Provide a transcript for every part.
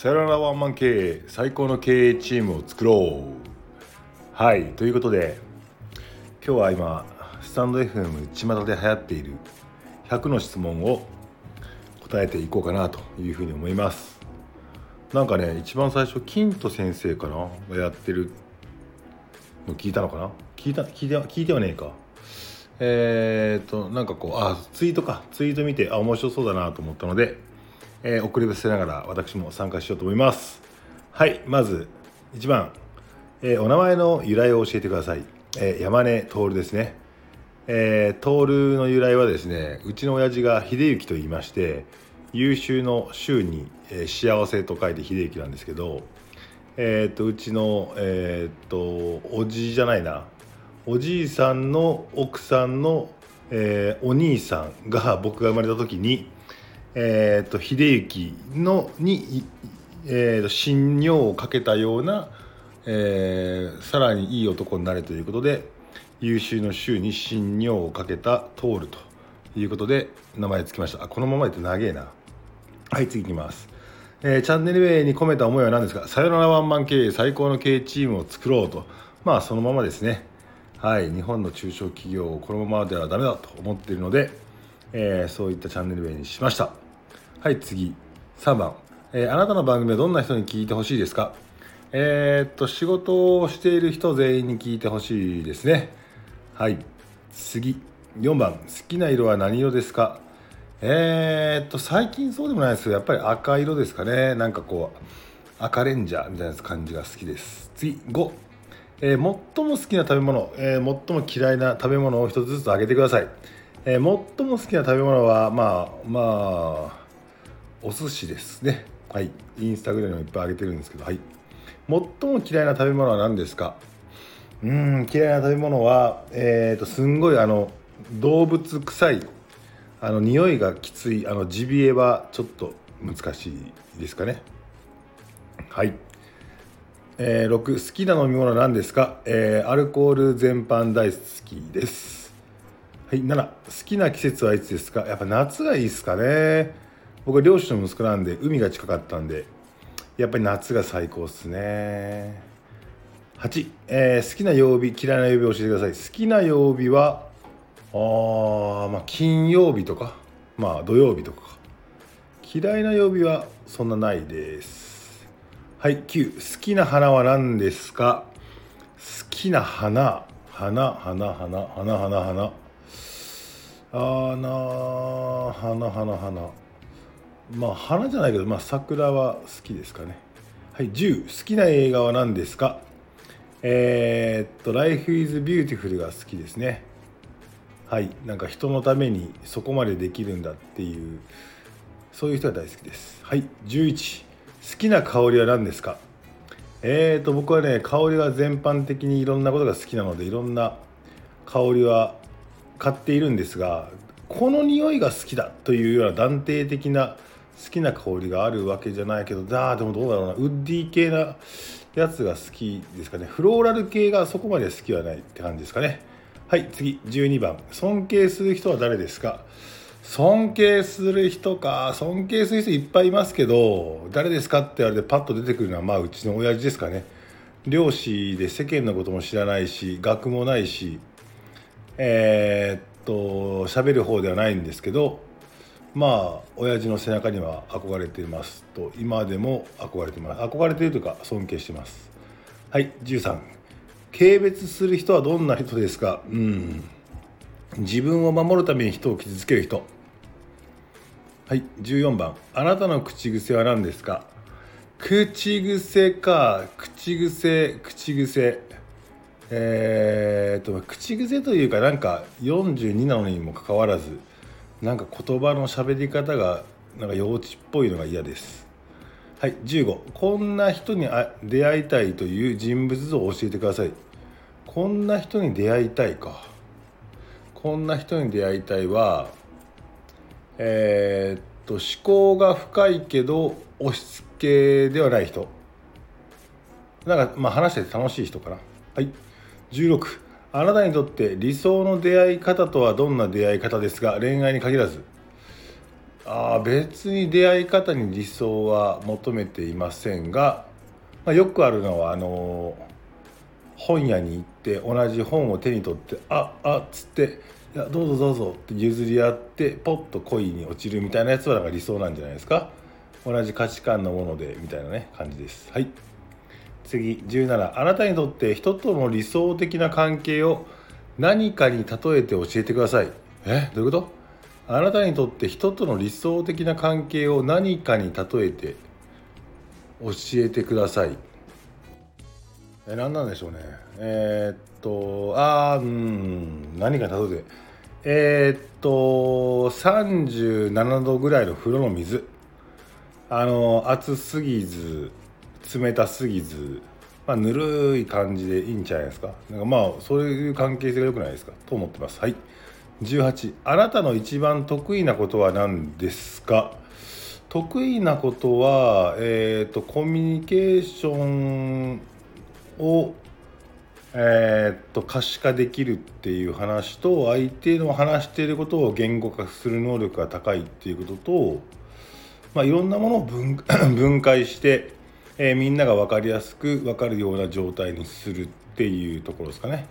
さよならワンマン経営最高の経営チームを作ろう。はいということで今日は今スタンド FM 巷で流行っている100の質問を答えていこうかなというふうに思います。なんかね一番最初金と先生かながやってるの聞いたのかな？聞いた聞いて聞いてはねえか。えー、っとなんかこうあツイートか。ツイート見てあ面白そうだなと思ったので、えー、遅ればせながら私も参加しようと思います。はいまず1番、えー、お名前の由来を教えてください、えー、山根徹ですね。えー、徹の由来はですねうちの親父が秀幸と言いまして優秀の週に、えー、幸せと書いて秀幸なんですけどえー、っとうちのえー、っとおじじゃないな。おじいさんの奥さんの、えー、お兄さんが僕が生まれた時に、えーと、秀幸のに、えーと、信用をかけたような、えー、さらにいい男になれということで優秀の衆に信用をかけた通るということで名前つきました。あこのままでって長えな。はい次いきます、えー、チャンネル名に込めた思いは何ですか？さよならワンマン経営最高の経営チームを作ろうと。まあそのままですね。はい日本の中小企業をこのままではダメだと思っているので、えー、そういったチャンネル名にしました。はい次。3番、えー、あなたの番組はどんな人に聞いてほしいですか？えー、っと仕事をしている人全員に聞いてほしいですね。はい。次。4番。好きな色は何色ですか？えー、っと最近そうでもないですけどやっぱり赤色ですかね。なんかこう赤レンジャーみたいな感じが好きです。次。5えー、最も好きな食べ物、えー、最も嫌いな食べ物を一つずつ挙げてください、えー、最も好きな食べ物はまあまあお寿司ですね。はい。インスタグラムにもいっぱいあげてるんですけどはい。最も嫌いな食べ物は何ですか？うん嫌いな食べ物はえっ、とすんごいあの動物臭いあの匂いがきついあのジビエはちょっと難しいですかね。はい。えー、6好きな飲み物は何ですか、えー、アルコール全般大好きです。はい。7好きな季節はいつですか？やっぱ夏がいいですかね。僕は漁師の息子なんで海が近かったんでやっぱり夏が最高っすね。8、えー、好きな曜日嫌いな曜日教えてください。好きな曜日はあまあ金曜日とかまあ土曜日とか。嫌いな曜日はそんなないです。はい9好きな花は何ですか？好きな花。花花花花花花。あな花花花。まあ花じゃないけど、まあ、桜は好きですかね。はい10好きな映画は何ですか？えー、っと「Life is Beautiful」が好きですね。はいなんか人のためにそこまでできるんだっていうそういう人が大好きです。はい11好きな香りは何ですか？えーと僕はね香りは全般的にいろんなことが好きなのでいろんな香りは買っているんですがこの匂いが好きだというような断定的な好きな香りがあるわけじゃないけどだでもどうだろうな。ウッディ系なやつが好きですかね。フローラル系がそこまで好きはないって感じですかね。はい次12番尊敬する人は誰ですか？尊敬する人か。尊敬する人いっぱいいますけど誰ですかって言われてパッと出てくるのはまあうちの親父ですかね。漁師で世間のことも知らないし学もないしえー、っと喋る方ではないんですけどまあ親父の背中には憧れていますと今でも憧れてます。憧れているというか尊敬してます。はい13軽蔑する人はどんな人ですか？うん。自分を守るために人を傷つける人。はい14番あなたの口癖は何ですか？口癖か。口癖口癖。えー、っと口癖というかなんか42なのにもかかわらず。なんか言葉の喋り方がなんか幼稚っぽいのが嫌です。はい15こんな人に出会いたいという人物像を教えてください。こんな人に出会いたいか。こんな人に出会いたいはえー、っと思考が深いけど押し付けではない人。なんかまあ話してて楽しい人かな。はい。16あなたにとって理想の出会い方とはどんな出会い方ですが恋愛に限らず。あ別に出会い方に理想は求めていませんが、まあ、よくあるのはあの本屋に行って同じ本を手に取って「ああっ」つって「いやどうぞどうぞ」って譲り合ってポッと恋に落ちるみたいなやつはなんか理想なんじゃないですか？同じ価値観のものでみたいなね感じです。はい。次17あなたにとって人との理想的な関係を何かに例えて教えてください。え？どういうこと？あなたにとって人との理想的な関係を何かに例えて教えてください。え何なんでしょうね。えー、っとあうん何か例えて。えー、っと37度ぐらいの風呂の水。あの熱すぎず。冷たすぎず、まあ、ぬるい感じでいいんじゃないですか。なんかまあそういう関係性が良くないですか。と思ってます。はい。18あなたの一番得意なことは何ですか。得意なことは、えーと、コミュニケーションを、えーと、可視化できるっていう話と相手の話していることを言語化する能力が高いっていうことと、まあ、いろんなものを分 解して、えー、みんなが分かりやすく分かるような状態にするっていうところですかね。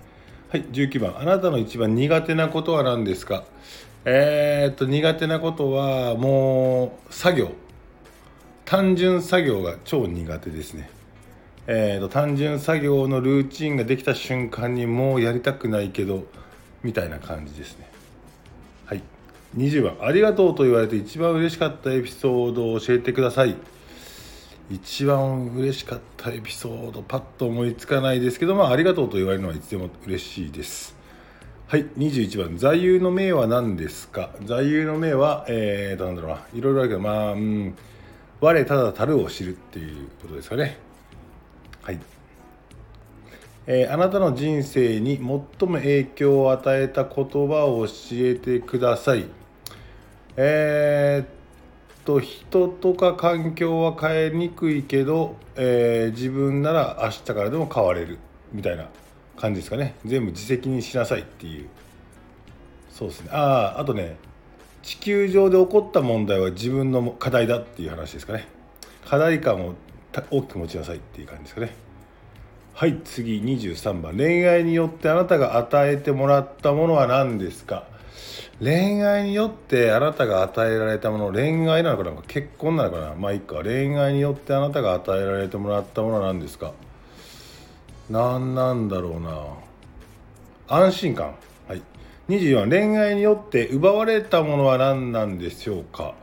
はい19番あなたの一番苦手なことは何ですか？えー、っと苦手なことはもう作業。単純作業が超苦手ですね。えーと、単純作業のルーチンができた瞬間にもうやりたくないけどみたいな感じですね。はい。20番。ありがとうと言われて一番嬉しかったエピソードを教えてください。一番嬉しかったエピソードパッと思いつかないですけどまあありがとうと言われるのはいつでも嬉しいです。はい21番。座右の銘は何ですか？座右の銘はえーなんだろうな。いろいろあるけどまあうん。我ただたるを知るっていうことですかね。はい。えー、あなたの人生に最も影響を与えた言葉を教えてください。えー、っと人とか環境は変えにくいけど、えー、自分なら明日からでも変われるみたいな感じですかね。全部自責にしなさいっていう。そうですね。あああとね地球上で起こった問題は自分の課題だっていう話ですかね。課題感を大きく持ちなさいっていう感じですかね。はい次23番。恋愛によってあなたが与えてもらったものは何ですか？恋愛によってあなたが与えられたもの恋愛なのかな結婚なのかなまあいいか。恋愛によってあなたが与えられてもらったものは何ですか？何なんだろうな。安心感。はい。24恋愛によって奪われたものは何なんでしょうか？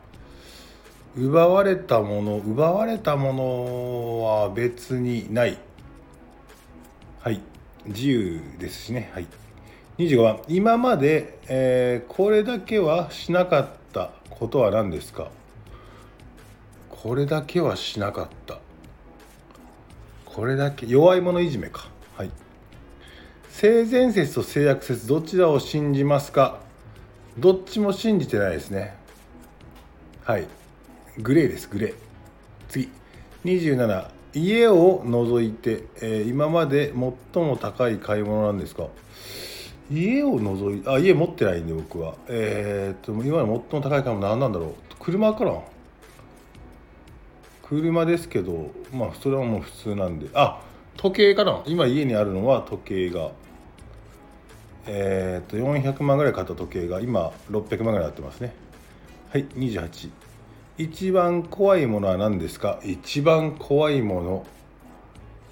奪われたもの奪われたものは別にない。はい。自由ですしね。はい。25番。今まで、えー、これだけはしなかったことは何ですか？これだけはしなかった。これだけ弱い者いじめか。はい。性善説と性悪説どちらを信じますか？どっちも信じてないですね。はい。グレーですグレー。次。27家を除いて、えー、今まで最も高い買い物なんですか？家を除いあ家持ってないんで僕は。えー、っと今の最も高い買い物何なんだろう。車かな車ですけどまあそれはもう普通なんで。あ時計かな今家にあるのは時計が。えー、っと400万ぐらい買った時計が今600万ぐらいなってますね。はい28一番怖いものは何ですか？一番怖いもの。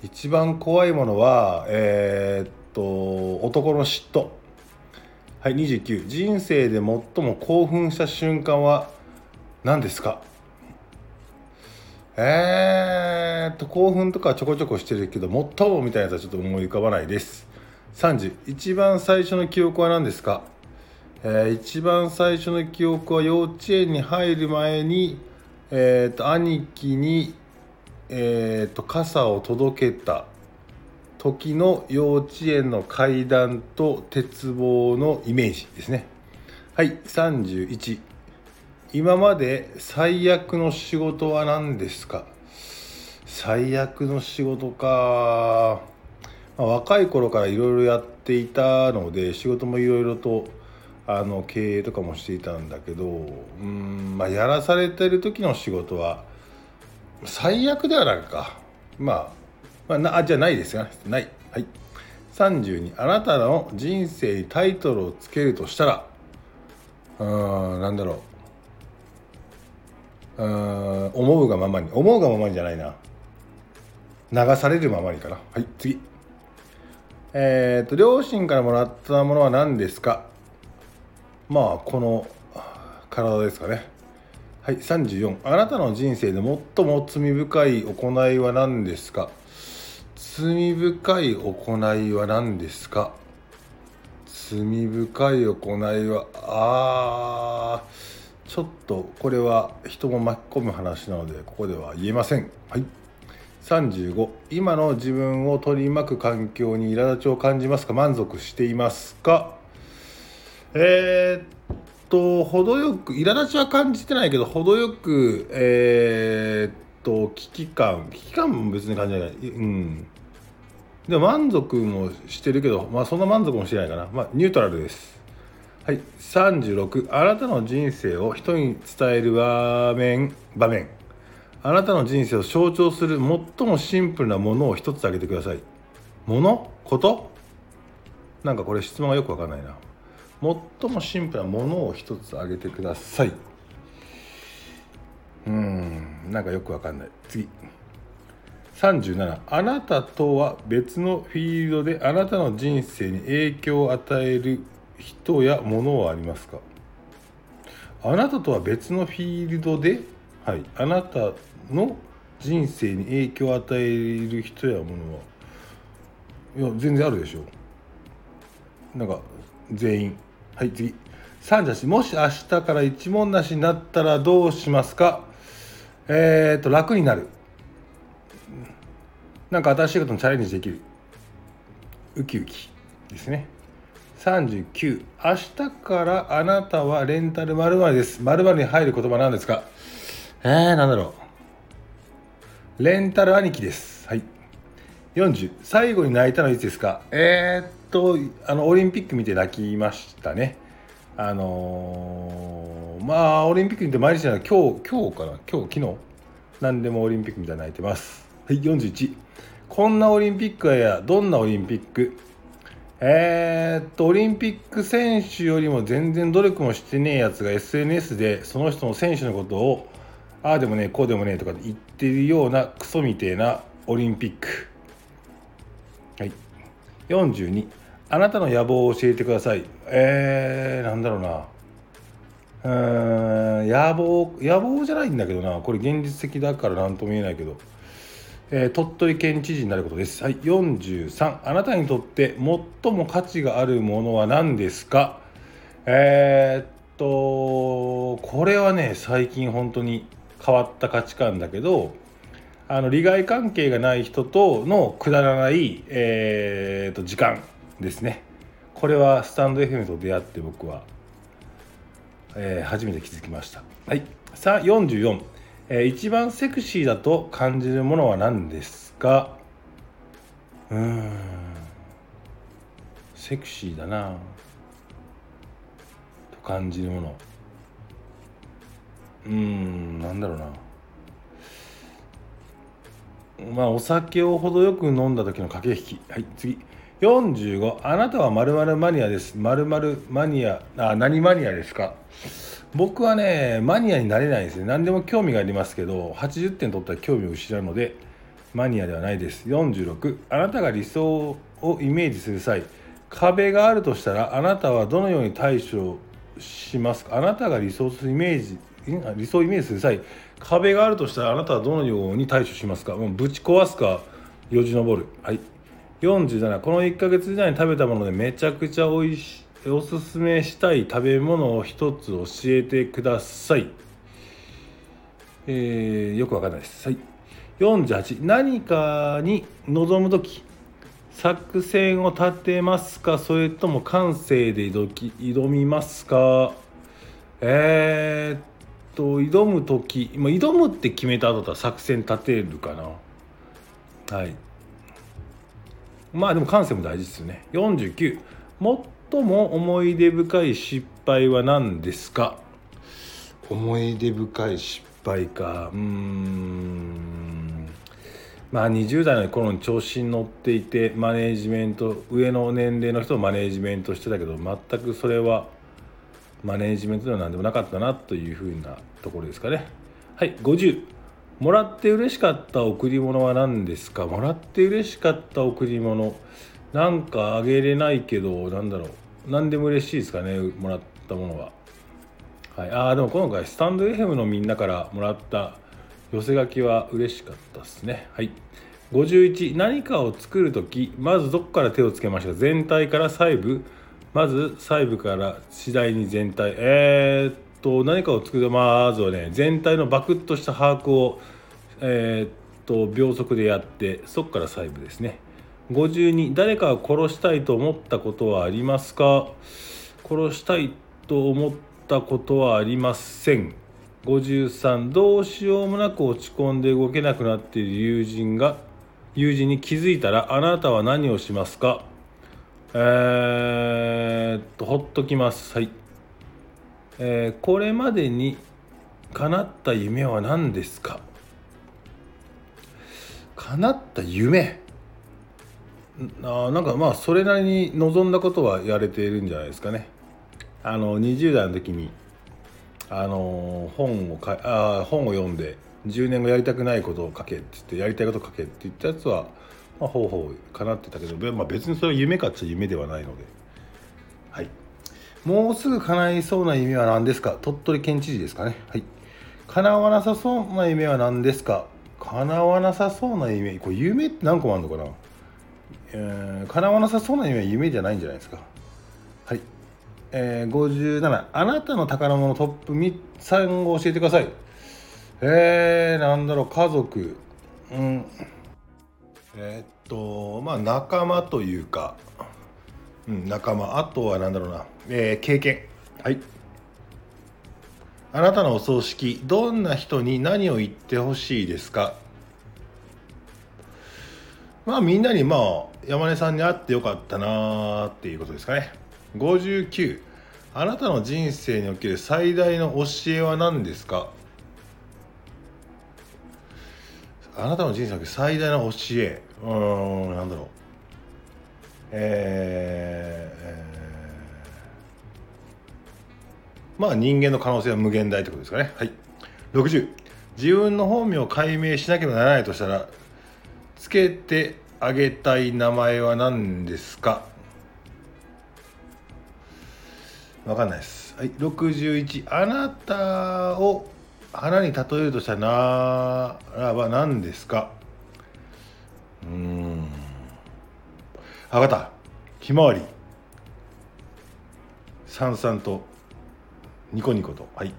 一番怖いものはえー、っと男の嫉妬。はい29人生で最も興奮した瞬間は何ですか？えーっと興奮とかちょこちょこしてるけど最もみたいなやつはちょっと思い浮かばないです。30一番最初の記憶は何ですか？えー、一番最初の記憶は幼稚園に入る前に、えーと、兄貴に、えーと傘を届けた。時の幼稚園の階段と鉄棒のイメージですね。はい31今まで最悪の仕事は何ですか？最悪の仕事か、まあ、若い頃からいろいろやっていたので仕事もいろいろとあの経営とかもしていたんだけどうんまあやらされてる時の仕事は最悪ではないか。まあ、まあ、なあじゃないですよない。はい。32あなたの人生にタイトルをつけるとしたらうんなんだろう。うん思うがままに。思うがままにじゃないな。流されるままにかな。はい次。えっ、と両親からもらったものは何ですか？まあこの体ですかね。はい34あなたの人生で最も罪深い行いは何ですか？罪深い行いは何ですか？罪深い行いはあーちょっとこれは人も巻き込む話なのでここでは言えません。はい。35今の自分を取り巻く環境に苛立ちを感じますか？満足していますか？えー、っと程よく苛立ちは感じてないけど程よくえー、っと危機感。危機感も別に感じない。うん。で満足もしてるけどまあそんな満足もしてないかな。まあニュートラルです。はい。36あなたの人生を人に伝える場面。場面。あなたの人生を象徴する最もシンプルなものを一つ挙げてください。もの？こと？なんかこれ質問がよくわかんないな。最もシンプルなものを一つ挙げてください。うん。なんかよくわかんない。次。37あなたとは別のフィールドであなたの人生に影響を与える人や物はありますか？あなたとは別のフィールドで、はい、あなたの人生に影響を与える人や物は？いや全然あるでしょ。うなんか全員。はい次。38もし明日から一問なしになったらどうしますか？えっ、と楽になる。なんか新しいことにチャレンジできる。ウキウキですね。39明日からあなたはレンタル〇〇です。〇〇に入る言葉なんですかえー、なんだろう。レンタル兄貴です。はい。40最後に泣いたのはいつですか？えー、っとあのオリンピック見て泣きましたね。あのー、まあオリンピック見て毎日じゃない。今日今日かな。今日昨日。何でもオリンピックみたいに泣いてます。はい41こんなオリンピックやどんなオリンピック？えー、っとオリンピック選手よりも全然努力もしてねえやつが SNS でその人の選手のことをああでもねこうでもねえとか言ってるようなクソみてえなオリンピック。はい。42あなたの野望を教えてください。えー、なんだろうな。うーん野望野望じゃないんだけどな。これ現実的だから何とも言えないけど、えー、鳥取県知事になることです。はい43あなたにとって最も価値があるものは何ですか？えー、っとこれはね最近本当に変わった価値観だけどあの利害関係がない人とのくだらない、えー、と時間ですね。これはスタンド FM と出会って僕は、えー、初めて気づきました。はい。さあ44、えー、一番セクシーだと感じるものは何ですか？うーん。セクシーだな。と感じるもの。うーん。なんだろうな。まあお酒を程よく飲んだ時の駆け引き。はい次。45あなたはまるマニアです。まるマニア。あ何マニアですか？僕はねマニアになれないですね。何でも興味がありますけど80点取ったら興味を失うのでマニアではないです。46あなたが理想をイメージする際壁があるとしたらあなたはどのように対処しますか？あなたが理想するイメージ理想をイメージする際壁があるとしたらあなたはどのように対処しますか？もうぶち壊すか？よじ登る。はい。47この1ヶ月以内に食べたものでめちゃくちゃ美味しい。おすすめしたい食べ物を一つ教えてください。えー、よくわかんないです。はい。48何かに臨む時。作戦を立てますか？それとも感性で挑みますか？えー、っと挑む時。挑むって決めた後だ。ったら作戦立てるかな。はい。まあでも感性も大事ですよね。49最も思い出深い失敗は何ですか？思い出深い失敗か。うーん。まあ20代の頃に調子に乗っていてマネージメント上の年齢の人をマネージメントしてたけど全くそれはマネージメントでは何でもなかったなというふうなところですかね。はい50もらって嬉しかった贈り物は何ですか？もらって嬉しかった贈り物なんかあげれないけどなんだろう。何でも嬉しいですかねもらったものは。はい、ああでも今回スタンド FM のみんなからもらった寄せ書きは嬉しかったですね。はい。51何かを作る時まずどこから手をつけました全体から細部。まず細部から次第に全体。えー、っと何かを作るまずはね全体のバクッとした把握をえー、っと秒速でやってそこから細部ですね。52誰かを殺したいと思ったことはありますか？殺したいと思ったことはありません。53どうしようもなく落ち込んで動けなくなっている友人が友人に気づいたらあなたは何をしますか？えー、っとほっときます。はい、えー、これまでに叶った夢は何ですか？叶った夢？あなんかまあそれなりに望んだことはやれているんじゃないですかね。あの20代の時にあの本をかあ本を読んで10年後やりたくないことを書けって言ってやりたいこと書けって言ったやつは、まあ、ほうほうかなってたけど、まあ、別にそれは夢かっちゃ夢ではないので。はい。もうすぐ叶いそうな夢は何ですか？鳥取県知事ですかね。はい。叶わなさそうな夢は何ですか？叶わなさそうな夢。これ夢って何個もあるのかな？えー、叶わなさそうな夢は夢じゃないんじゃないですか。はい。えー、57あなたの宝物トップ3を教えてください。えー、なんだろう。家族。うん。えー、っとまあ仲間というか、うん、仲間。あとは何だろうな、えー、経験。はい。あなたのお葬式。どんな人に何を言ってほしいですか？まあみんなにまあ山根さんに会ってよかったなーっていうことですかね。59あなたの人生における最大の教えは何ですか？あなたの人生における最大の教え。うーんなんだろう。えー、まあ人間の可能性は無限大ってことですかね。はい。60自分の本名を解明しなければならないとしたらつけてあげたい名前は何ですか？わかんないです。はい、61あなたを花に例えるとしたならば何ですか？うん。あ分かった。ひまわり。さんさんとニコニコと。はい。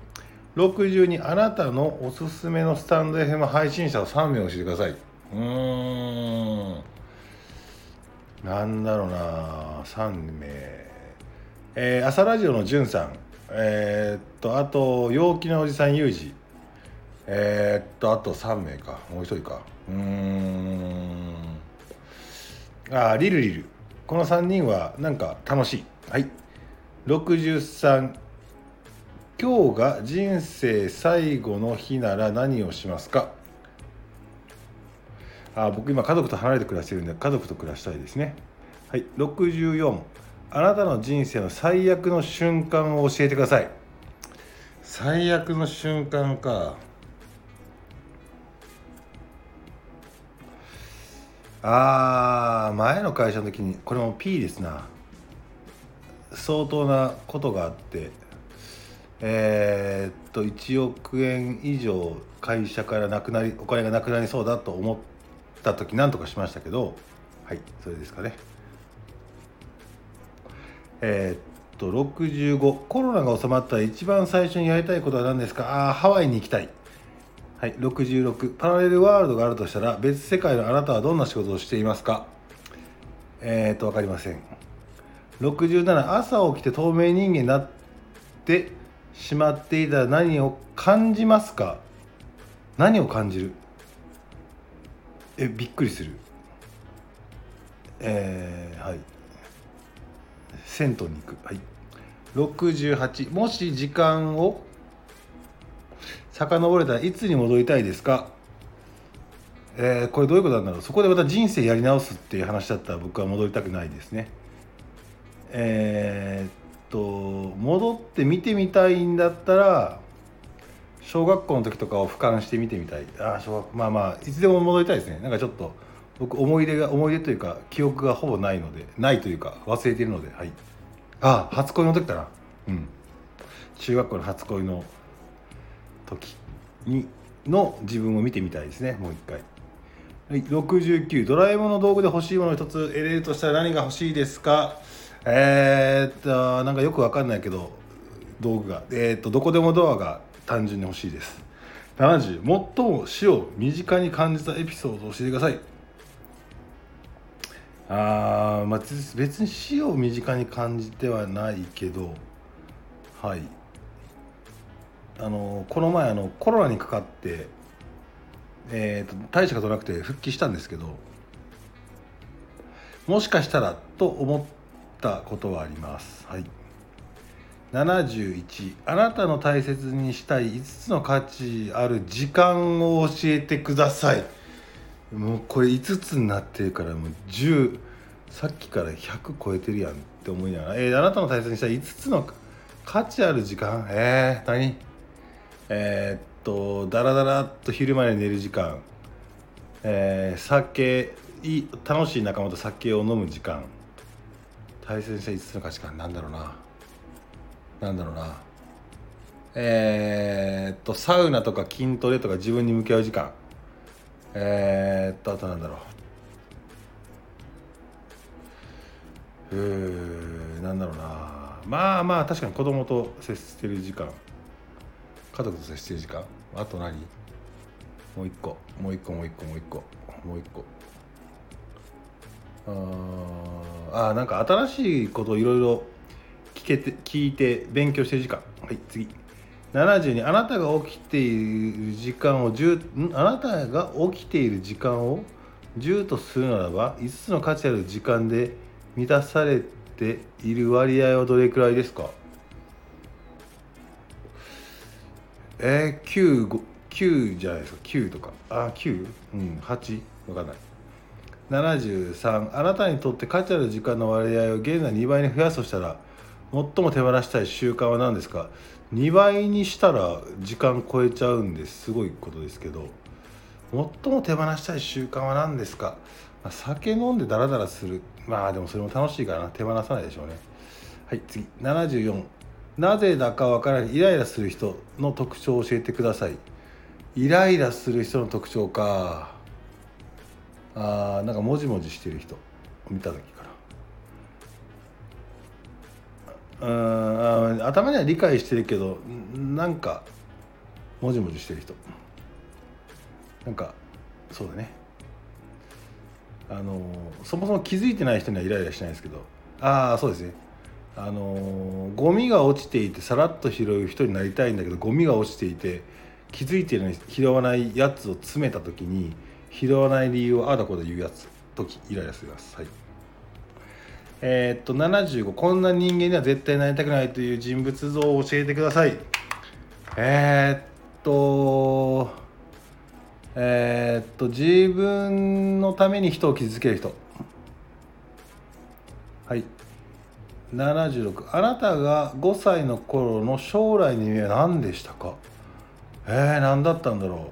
62あなたのおすすめのスタンド FM 配信者を3名教えてください。うん。なんだろうな。3名。えー、朝ラジオのじゅんさん。えー、っとあと陽気なおじさんゆうじえー、っとあと3名か。もう一人か。うーん。あリルリル。この3人はなんか楽しい。はい。63今日が人生最後の日なら何をしますか？あ僕今家族と離れて暮らしてるんで家族と暮らしたいですね。はい64あなたの人生の最悪の瞬間を教えてください。最悪の瞬間か。あー前の会社の時にこれも P ですな。相当なことがあって。えー、っと1億円以上会社からなくなりお金がなくなりそうだと思った時なんとかしましたけどはいそれですかね。えー、っと65コロナが収まったら一番最初にやりたいことは何ですか？あハワイに行きたい。はい66パラレルワールドがあるとしたら別世界のあなたはどんな仕事をしていますか？えー、っと分かりません。67朝起きて透明人間になってしまっていたら何を感じますか？何を感じる？えびっくりする。えー、はい。銭湯に行く。はい。68もし時間を遡れたらいつに戻りたいですか？えー、これどういうことなんだろう。そこでまた人生やり直すっていう話だったら僕は戻りたくないですね。えー、っと戻って見てみたいんだったら小学校の時とかを俯瞰して見てみたい。あ小学まあまあいつでも戻りたいですね。なんかちょっと僕思い出が思い出というか記憶がほぼないのでないというか忘れているのではい。あ初恋の時だな。うん。中学校の初恋の時にの自分を見てみたいですね。もう一回。はい、69ドラえもんの道具で欲しいもの一つ。得れるとしたら何が欲しいですか？えー、っとなんかよくわかんないけど道具が。えー、っとどこでもドアが単純に欲しいです。70最も死を身近に感じたエピソードを教えてください。あー、まあ、別に死を身近に感じてはないけどはい。あのこの前あのコロナにかかってえーと、大したことなくて復帰したんですけどもしかしたらと思ったことはあります。はい、71あなたの大切にしたい5つの価値ある時間を教えてください。もうこれ5つになってるからもう10さっきから100超えてるやんって思いながら、えー、あなたの大切にしたい5つの価値ある時間？えー、何？えー、とだらだらっと昼まで寝る時間、えー、酒い楽しい仲間と酒を飲む時間。大切にしたい5つの価値観なんだろうな。なんだろうな。えー、っとサウナとか筋トレとか自分に向き合う時間。えー、っとあとなんだろう。うーなんだろうな。まあまあ確かに子供と接してる時間。家族と接してる時間。あと何？もう一個。もう一個もう一個もう一個。もう一個。ああなんか新しいことをいろいろけて聞いて勉強してる時間。はい次。72あなたが起きている時間を10あなたが起きている時間を10とするならば5つの価値ある時間で満たされている割合はどれくらいですか？えー、9, 9じゃないですか。9とか。あ9うん8分かんない。73あなたにとって価値ある時間の割合を現在2倍に増やすとしたら最も手放したい習慣は何ですか？2倍にしたら時間超えちゃうんですごいことですけど。最も手放したい習慣は何ですか、まあ、酒飲んでダラダラする。まあでもそれも楽しいからな。手放さないでしょうね。はい次。74なぜだかわからないイライラする人の特徴を教えてください。イライラする人の特徴か。あーなんかもじもじしてる人。見た時。うん頭には理解してるけどなんかもじもじしてる人。なんかそうだね。あのそもそも気づいてない人にはイライラしないですけど。ああそうですね。あのゴミが落ちていてさらっと拾う人になりたいんだけどゴミが落ちていて気づいてるのに拾わないやつを詰めた時に拾わない理由をああだこうだ言うやつ時イライラしますはい。えー、っと75こんな人間には絶対なりたくないという人物像を教えてください。えー、っとえー、っと自分のために人を傷つける人。はい。76あなたが5歳の頃の将来の夢は何でしたか？えー、何だったんだろ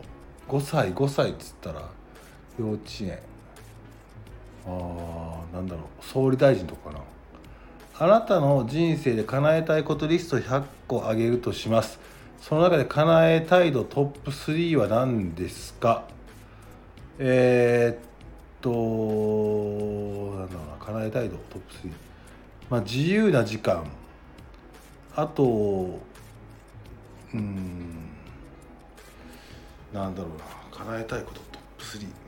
う？5歳5歳っつったら幼稚園。あなんだろう総理大臣とかかな。あなたの人生で叶えたいことリスト100個あげるとします。その中で叶えたい度トップ3は何ですか？えー、っとなんだろうな叶えたい度トップ3まあ、自由な時間。あとうんなんだろうな叶えたいことトップ3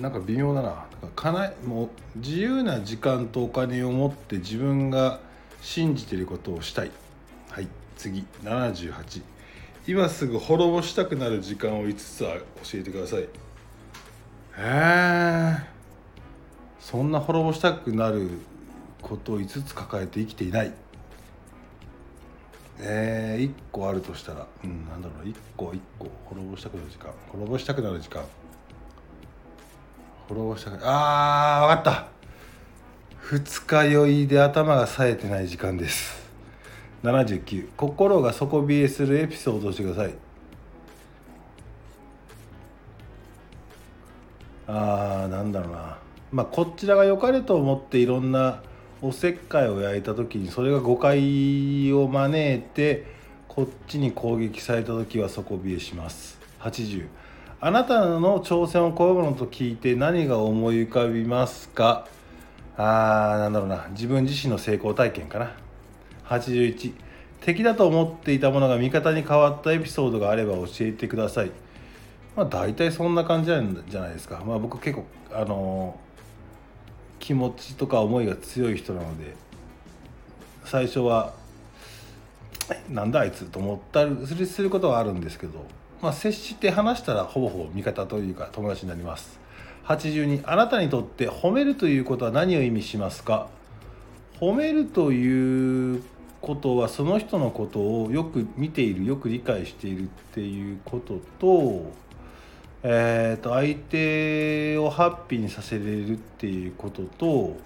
なんか微妙だな叶えもう自由な時間とお金を持って自分が信じてることをしたい。はい次78今すぐ滅ぼしたくなる時間を5つは教えてください。へえそんな滅ぼしたくなることを5つ抱えて生きていない。えー、1個あるとしたらうんなんだろう。1個1個滅ぼしたくなる時間。滅ぼしたくなる時間。滅ぼしたあー分かった。二日酔いで頭が冴えてない時間です。79心が底冷えするエピソードをしてください。あーなんだろうな。まあこちらが良かれと思っていろんなおせっかいを焼いた時にそれが誤解を招いてこっちに攻撃された時は底冷えします。80あなたの挑戦をこういうものと聞いて何が思い浮かびますか？あーなんだろうな。自分自身の成功体験かな。81敵だと思っていたものが味方に変わったエピソードがあれば教えてください。まあ大体そんな感じなんじゃないですか。まあ僕結構あのー、気持ちとか思いが強い人なので最初はなんだあいつと思ったりすることはあるんですけど、まあ、接して話したらほぼほぼ味方というか友達になります。82あなたにとって褒めるということは何を意味しますか？褒めるということはその人のことをよく見ているよく理解しているっていうことと,、えー、と相手をハッピーにさせれるっていうことと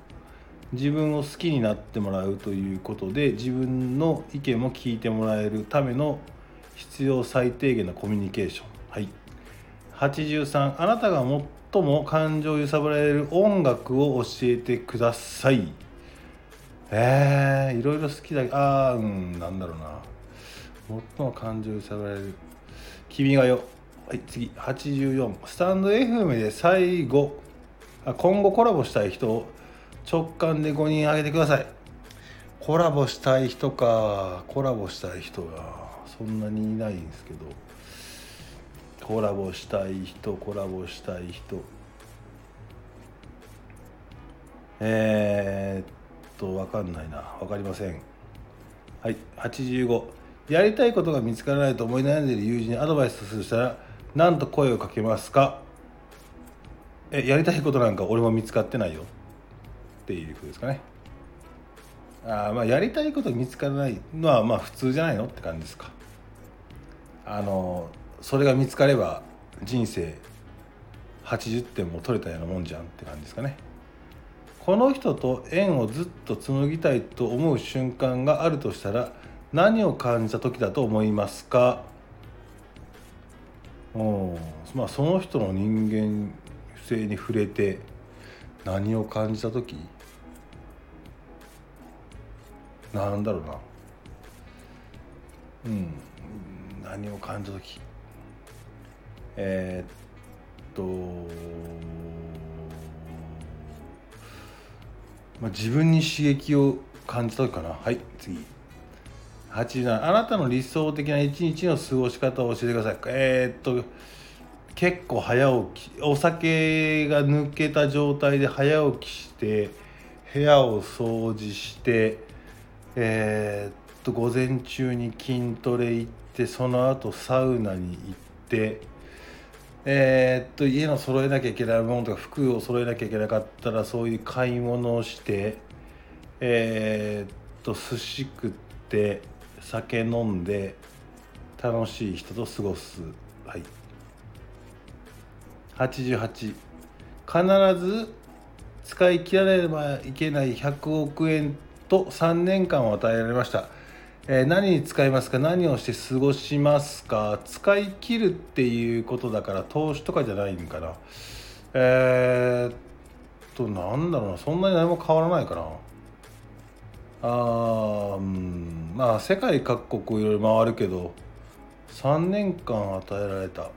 自分を好きになってもらうということで自分の意見も聞いてもらえるための必要最低限のコミュニケーション。はい、83あなたが最も感情を揺さぶられる音楽を教えてください。えー、いろいろ好きだけどああうんなんだろうな。最も感情を揺さぶられる「君が代」はい次。84スタンド FM で最後。あ今後コラボしたい人を直感で5人挙げてください。コラボしたい人か。コラボしたい人が。そんなにいないんですけどコラボしたい人コラボしたい人。えー、っと分かんないな。分かりません。はい85やりたいことが見つからないと思い悩んでいる友人にアドバイスするしたら何と声をかけますか？えやりたいことなんか俺も見つかってないよ。っていうことですかね。あまあやりたいこと見つからないのはまあ普通じゃないの？って感じですか。あのそれが見つかれば人生80点も取れたようなもんじゃんって感じですかね。この人と縁をずっと紡ぎたいと思う瞬間があるとしたら何を感じた時だと思いますか？うんまあその人の人間性に触れて何を感じた時？なんだろうな。うん。何を感じた時？えー、っとまあ、自分に刺激を感じた時かな。はい次。87あなたの理想的な一日の過ごし方を教えてください。えー、っと結構早起き。お酒が抜けた状態で早起きして部屋を掃除してえー、っと午前中に筋トレ行ってその後サウナに行ってえー、っと家の揃えなきゃいけないものとか服を揃えなきゃいけなかったらそういう買い物をしてえー、っと寿司食って酒飲んで楽しい人と過ごす。はい。88必ず使い切らねばいけない100億円と3年間を与えられました。えー、何に使いますか？何をして過ごしますか？使い切るっていうことだから投資とかじゃないんかな。えー、っとなんだろうな。そんなに何も変わらないかな。あうん。まあ世界各国いろいろ回るけど3年間与えられた。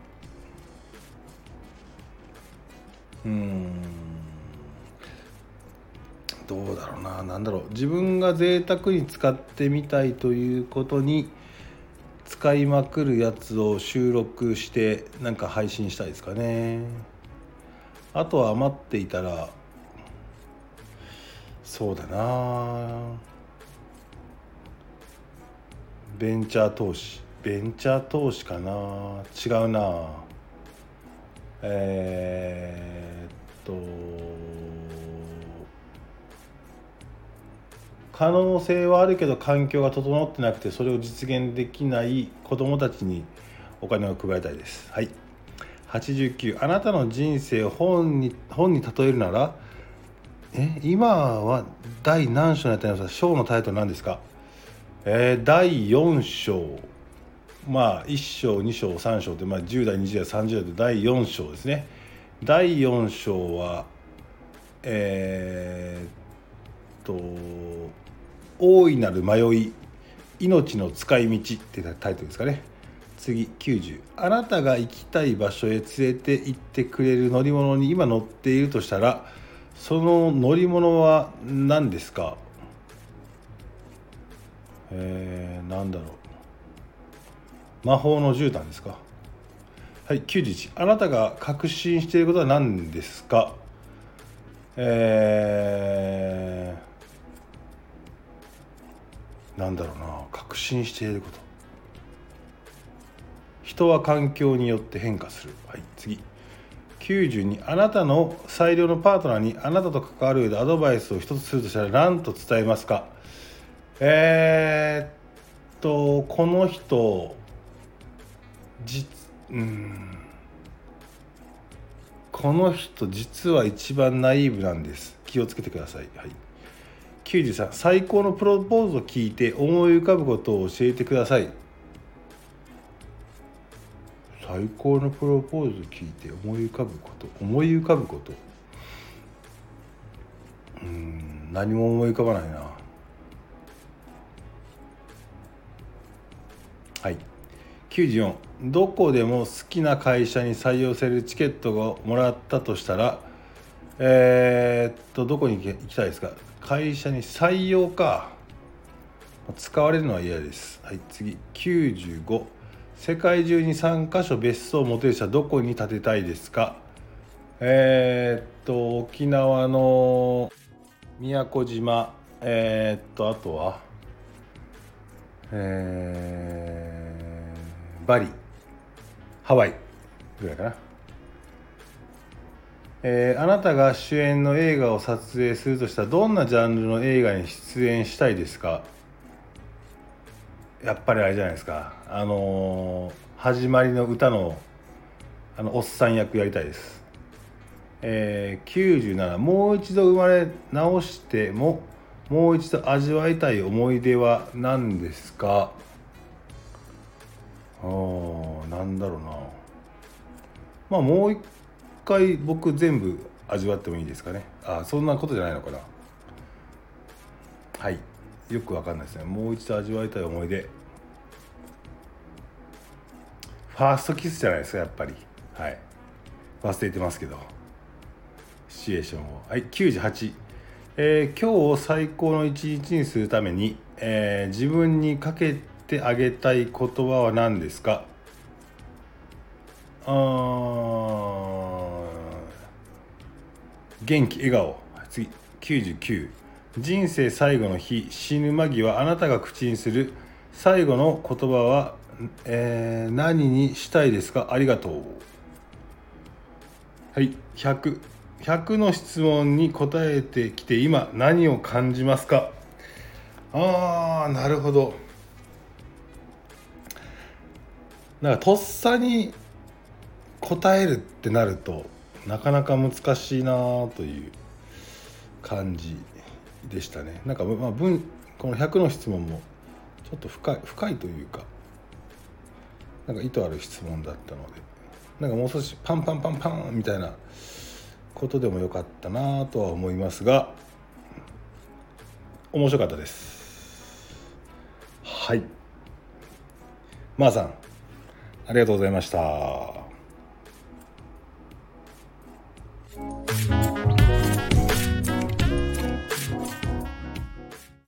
うん。どうだろうな。何だろう。自分が贅沢に使ってみたいということに使いまくるやつを収録してなんか配信したいですかね。あとは余っていたらそうだな。ベンチャー投資。ベンチャー投資かな。違うな。えー、っと可能性はあるけど環境が整ってなくてそれを実現できない子どもたちにお金を配りたいです。はい。89あなたの人生を本に本に例えるならえ今は第何章になってますか？章のタイトル何ですか？えー、第4章。まあ1章2章3章って、まあ、10代20代30代で第4章ですね。第4章はえー、っと「大いなる迷い命の使い道」ってタイトルですかね。次90あなたが行きたい場所へ連れて行ってくれる乗り物に今乗っているとしたらその乗り物は何ですか？えー、何だろう。魔法の絨毯ですか？はい91あなたが確信していることは何ですか？えー、なんだろうな確信していること。人は環境によって変化する。はい次。92あなたの最良のパートナーにあなたと関わる上でアドバイスを一つするとしたら何と伝えますか？えー、っとこの人実うん。この人実は一番ナイーブなんです。気をつけてください、はい、93最高のプロポーズを聞いて思い浮かぶことを教えてください。最高のプロポーズを聞いて思い浮かぶこと。思い浮かぶこと。うん何も思い浮かばないな。はい。94どこでも好きな会社に採用されるチケットをもらったとしたらえー、っとどこに行きたいですか？会社に採用か使われるのは嫌です。はい次。95世界中に3カ所別荘を持てる人はどこに建てたいですか？えー、っと沖縄の宮古島。えー、っとあとは？えー、バリ。ハワイぐらいかな、えー、あなたが主演の映画を撮影するとしたらどんなジャンルの映画に出演したいですか？やっぱりあれじゃないですか。あのー、始まりの歌のあのおっさん役やりたいです。えー、97もう一度生まれ直してももう一度味わいたい思い出は何ですか？あなんだろうな。まあもう一回僕全部味わってもいいですかね？あそんなことじゃないのかな。はい。よくわかんないですね。もう一度味わいたい思い出。ファーストキスじゃないですかやっぱり。はい。忘れてますけど。シチュエーションを。はい98えー、今日を最高の一日にするために、えー、自分にかけてあげたい言葉は何ですか？あ元気笑顔。次。99人生最後の日。死ぬ間際あなたが口にする。最後の言葉は、えー、何にしたいですか？ありがとう。はい。100 100の質問に答えてきて今何を感じますか？あーなるほど。なんかとっさに答えるってなるとなかなか難しいなという感じでしたね。なんかまあ文この100の質問もちょっと深い深いというかなんか意図ある質問だったのでなんかもう少しパンパンパンパンみたいなことでもよかったなとは思いますが面白かったです。はい。まー、あ、さんありがとうございました。